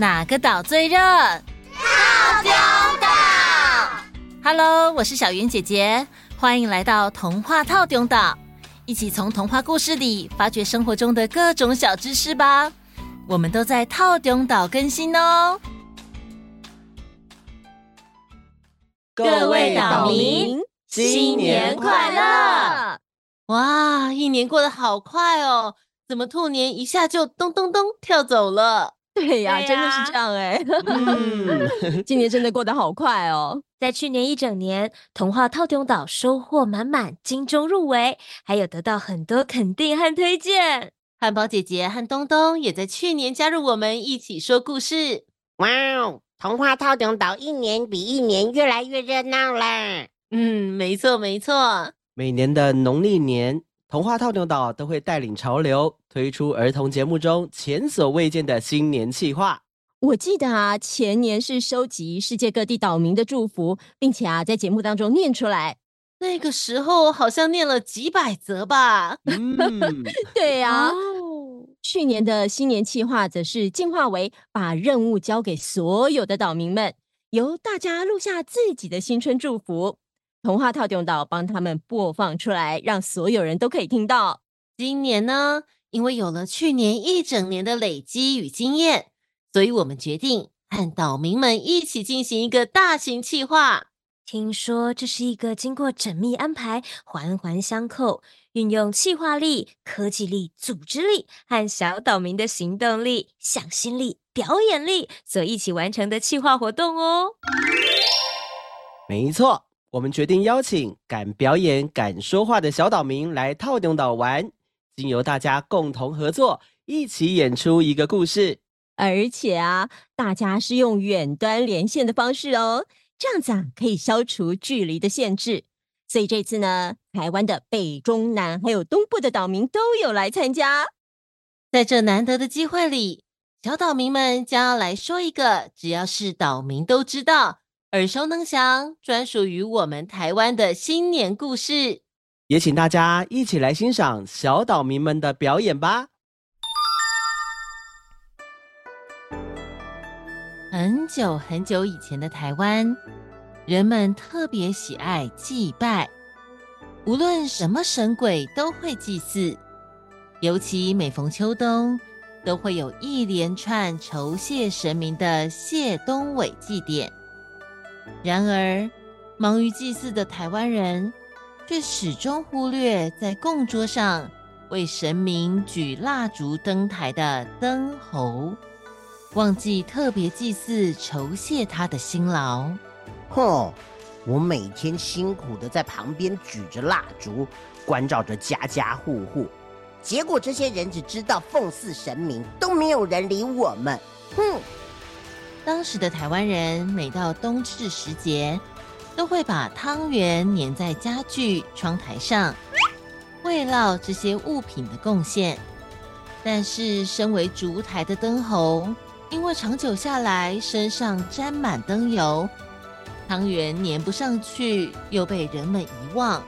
哪个岛最热？套丁岛。Hello，我是小云姐姐，欢迎来到童话套丁岛，一起从童话故事里发掘生活中的各种小知识吧。我们都在套丁岛更新哦。各位岛民，新年快乐！哇，一年过得好快哦，怎么兔年一下就咚咚咚跳走了？对呀、啊，真的是这样哎、欸。今年真的过得好快哦。在去年一整年，童话套中岛收获满满，金钟入围，还有得到很多肯定和推荐。汉堡姐姐和东东也在去年加入我们一起说故事。哇哦，童话套中岛一年比一年越来越热闹啦。嗯，没错没错。每年的农历年，童话套牛岛都会带领潮流，推出儿童节目中前所未见的新年企划。我记得啊，前年是收集世界各地岛民的祝福，并且啊，在节目当中念出来。那个时候好像念了几百则吧？嗯，对呀、啊。哦，去年的新年企划则是进化为把任务交给所有的岛民们，由大家录下自己的新春祝福。童话套用岛帮他们播放出来，让所有人都可以听到。今年呢，因为有了去年一整年的累积与经验，所以我们决定和岛民们一起进行一个大型企划。听说这是一个经过缜密安排、环环相扣、运用企划力、科技力、组织力和小岛民的行动力、向心力、表演力所一起完成的企划活动哦。没错。我们决定邀请敢表演、敢说话的小岛民来套用岛玩，经由大家共同合作，一起演出一个故事。而且啊，大家是用远端连线的方式哦，这样子啊，可以消除距离的限制。所以这次呢，台湾的北、中、南还有东部的岛民都有来参加。在这难得的机会里，小岛民们将要来说一个只要是岛民都知道。耳熟能详，专属于我们台湾的新年故事，也请大家一起来欣赏小岛民们的表演吧。很久很久以前的台湾，人们特别喜爱祭拜，无论什么神鬼都会祭祀，尤其每逢秋冬，都会有一连串酬谢神明的谢东韦祭典。然而，忙于祭祀的台湾人，却始终忽略在供桌上为神明举蜡烛灯台的灯猴，忘记特别祭祀酬谢他的辛劳。哼，我每天辛苦的在旁边举着蜡烛，关照着家家户户，结果这些人只知道奉祀神明，都没有人理我们。哼。当时的台湾人每到冬至时节，都会把汤圆粘在家具、窗台上，慰劳这些物品的贡献。但是，身为烛台的灯猴，因为长久下来身上沾满灯油，汤圆粘不上去，又被人们遗忘，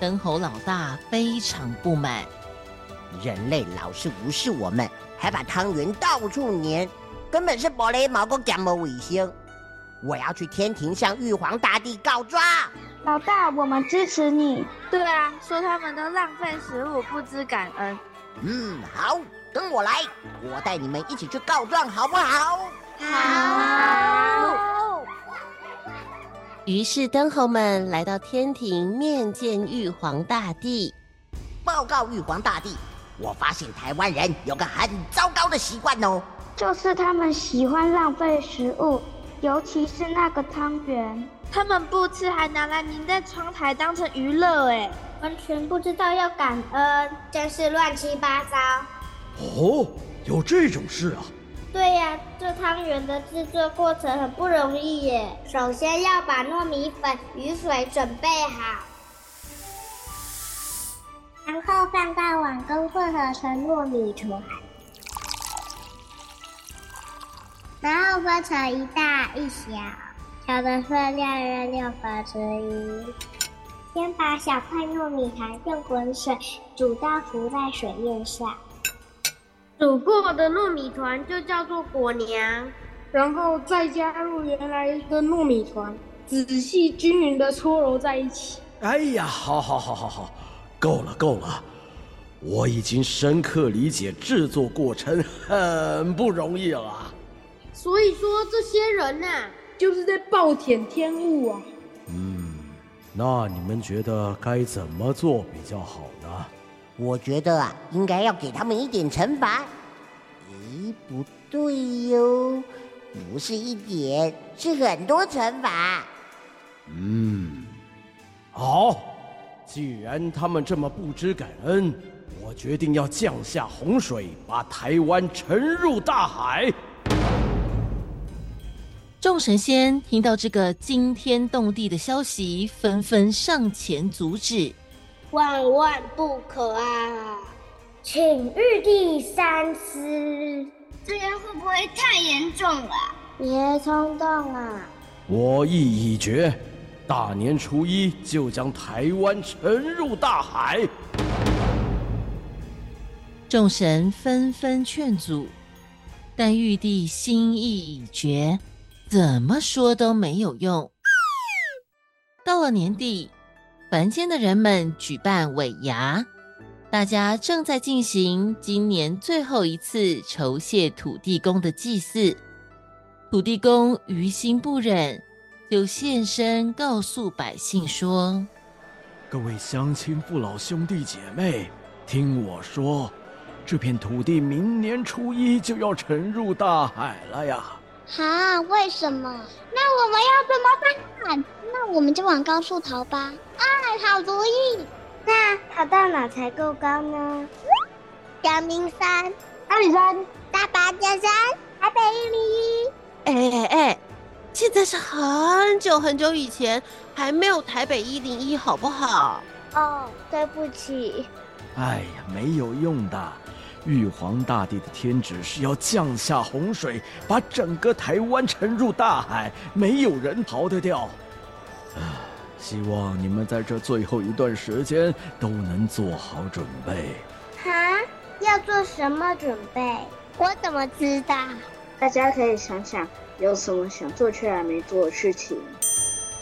灯猴老大非常不满。人类老是无视我们，还把汤圆到处粘。根本是玻璃毛公讲没卫星，我要去天庭向玉皇大帝告状。老大，我们支持你。对啊，说他们都浪费食物，不知感恩。嗯，好，跟我来，我带你们一起去告状，好不好？好。于是灯猴们来到天庭面见玉皇大帝，报告玉皇大帝，我发现台湾人有个很糟糕的习惯哦，就是他们喜欢浪费食物，尤其是那个汤圆，他们不吃还拿来粘在窗台当成娱乐，哎，完全不知道要感恩，真是乱七八糟。哦，有这种事啊？对呀，这汤圆的制作过程很不容易耶。首先要把糯米粉与水准备好，然后放到碗中混合成糯米团，然后分成一大一小，小的分量约六分之一。先把小块糯米团用滚水煮到浮在水面上。煮过的糯米团就叫做果娘，然后再加入原来的糯米团，仔细均匀的搓揉在一起。哎呀，好好好好好，够了够了，我已经深刻理解制作过程很不容易了。所以说这些人呐、啊，就是在暴殄天物啊。嗯，那你们觉得该怎么做比较好呢？我觉得啊，应该要给他们一点惩罚。咦，不对哟，不是一点，是很多惩罚。嗯，好，既然他们这么不知感恩，我决定要降下洪水，把台湾沉入大海。众神仙听到这个惊天动地的消息，纷纷上前阻止。万万不可啊！请玉帝三思，这样会不会太严重了？别冲动啊！我意已决，大年初一就将台湾沉入大海。众神纷纷劝阻，但玉帝心意已决，怎么说都没有用。到了年底。凡间的人们举办尾牙，大家正在进行今年最后一次酬谢土地公的祭祀。土地公于心不忍，就现身告诉百姓说：“各位乡亲父老兄弟姐妹，听我说，这片土地明年初一就要沉入大海了呀！”啊？为什么？那我们要怎么办？那我们就往高处逃吧。啊，好主意！那逃到哪才够高呢？阳明山、阿里山、大霸尖山、台北一零一。哎哎哎，现在是很久很久以前，还没有台北一零一，好不好？哦，对不起。哎呀，没有用的。玉皇大帝的天旨是要降下洪水，把整个台湾沉入大海，没有人逃得掉。啊，希望你们在这最后一段时间都能做好准备。哈，要做什么准备？我怎么知道？大家可以想想，有什么想做却还没做的事情。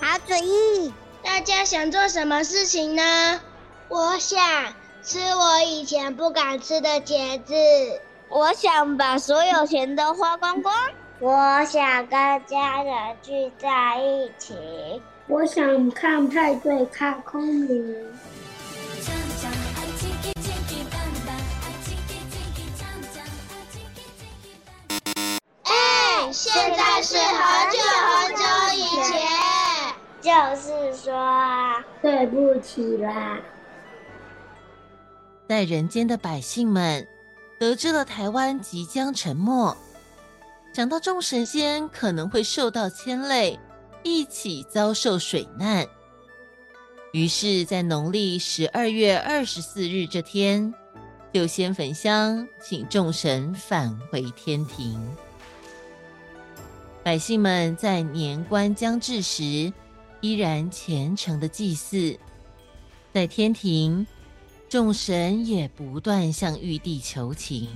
好主意！大家想做什么事情呢？我想。吃我以前不敢吃的茄子，我想把所有钱都花光光。我想跟家人聚在一起，我想看派对，看空明。哎，现在是很久很久以前，就是说，对不起啦。在人间的百姓们得知了台湾即将沉没，想到众神仙可能会受到牵累，一起遭受水难，于是，在农历十二月二十四日这天，就先焚香，请众神返回天庭。百姓们在年关将至时，依然虔诚的祭祀，在天庭。众神也不断向玉帝求情。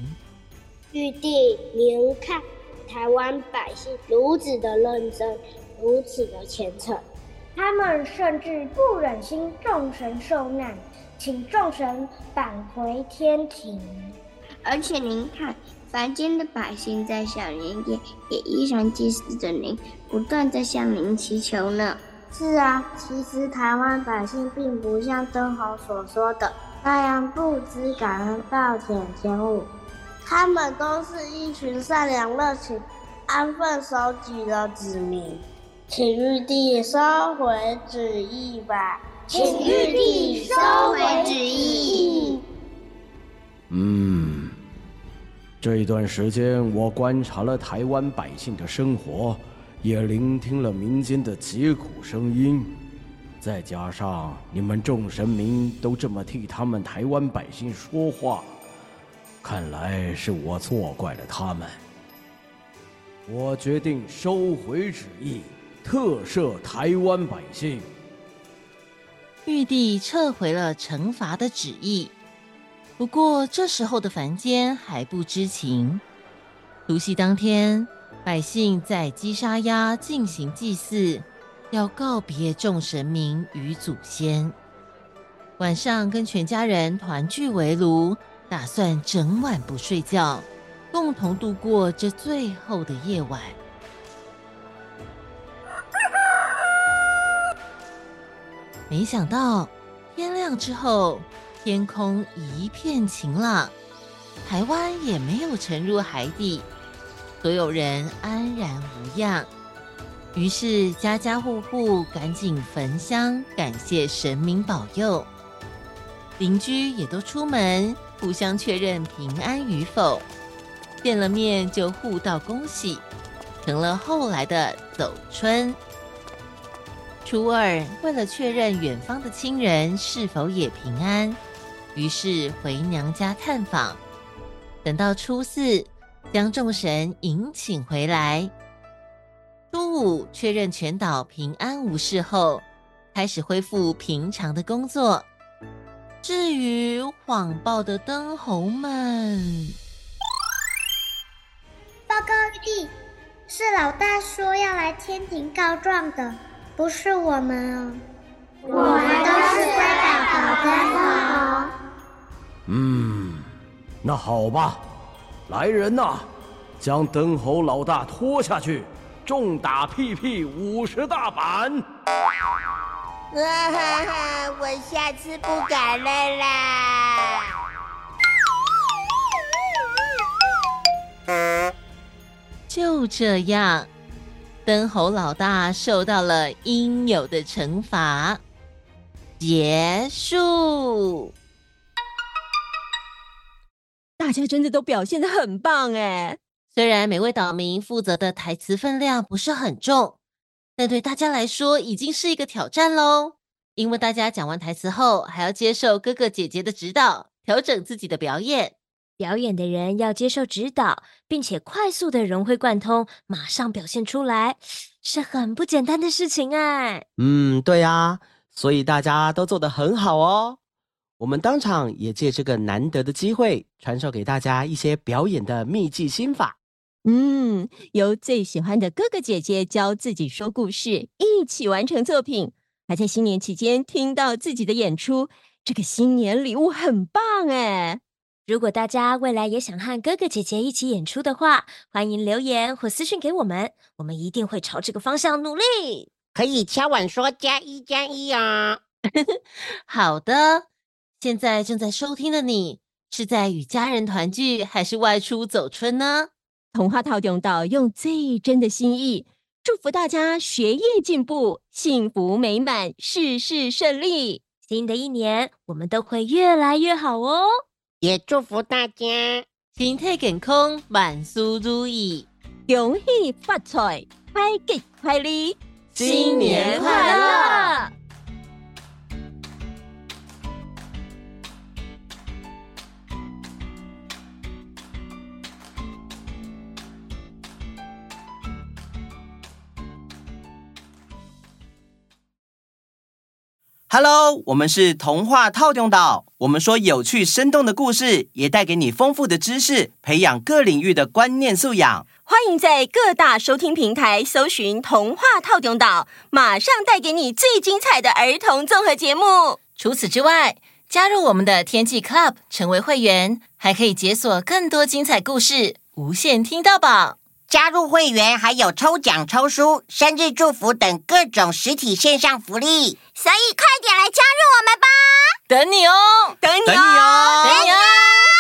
玉帝，您看，台湾百姓如此的认真，如此的虔诚，他们甚至不忍心众神受难，请众神返回天庭。而且您看，凡间的百姓在想您也也依然祭祀着您，不断在向您祈求呢。是啊，其实台湾百姓并不像灯猴所说的那样不知感恩暴殄天物，他们都是一群善良热情、安分守己的子民。请玉帝收回旨意吧，请玉帝收回旨意。嗯，这一段时间我观察了台湾百姓的生活，也聆听了民间的疾苦声音，再加上你们众神明都这么替他们台湾百姓说话，看来是我错怪了他们。我决定收回旨意。特赦台湾百姓。玉帝撤回了惩罚的旨意，不过这时候的凡间还不知情。除夕当天，百姓在鸡杀鸭进行祭祀，要告别众神明与祖先。晚上跟全家人团聚围炉，打算整晚不睡觉，共同度过这最后的夜晚。没想到天亮之后，天空一片晴朗，台湾也没有沉入海底，所有人安然无恙。于是家家户户赶紧焚香，感谢神明保佑。邻居也都出门，互相确认平安与否，见了面就互道恭喜，成了后来的走春。初二，为了确认远方的亲人是否也平安，于是回娘家探访。等到初四，将众神迎请回来。初五，确认全岛平安无事后，开始恢复平常的工作。至于谎报的灯猴们，报告玉帝，是老大说要来天庭告状的。不是我们哦，我们都是乖宝宝灯猴。嗯，那好吧，来人呐，将灯猴老大拖下去，重打屁屁五十大板。啊哈哈，我下次不敢了啦。就这样。灯猴老大受到了应有的惩罚，结束。大家真的都表现的很棒哎！虽然每位岛民负责的台词分量不是很重，但对大家来说已经是一个挑战喽。因为大家讲完台词后，还要接受哥哥姐姐的指导，调整自己的表演。表演的人要接受指导，并且快速的融会贯通，马上表现出来，是很不简单的事情哎。嗯，对啊，所以大家都做得很好哦。我们当场也借这个难得的机会，传授给大家一些表演的秘技心法。嗯，由最喜欢的哥哥姐姐教自己说故事，一起完成作品，还在新年期间听到自己的演出，这个新年礼物很棒哎。如果大家未来也想和哥哥姐姐一起演出的话，欢迎留言或私讯给我们，我们一定会朝这个方向努力。可以敲碗说加一加一哦。好的，现在正在收听的你是在与家人团聚，还是外出走春呢？童话套用到用最真的心意，祝福大家学业进步，幸福美满，事事顺利。新的一年，我们都会越来越好哦。也祝福大家身体健康，万事如意，恭喜发财，开吉快利，新年快乐！Hello，我们是童话套用岛。我们说有趣生动的故事，也带给你丰富的知识，培养各领域的观念素养。欢迎在各大收听平台搜寻“童话套用岛”，马上带给你最精彩的儿童综合节目。除此之外，加入我们的天气 Club，成为会员，还可以解锁更多精彩故事，无限听到饱。加入会员还有抽奖抽书生日祝福等各种实体线上福利。所以快点来加入我们吧。等你哦。等你哦。等你哦。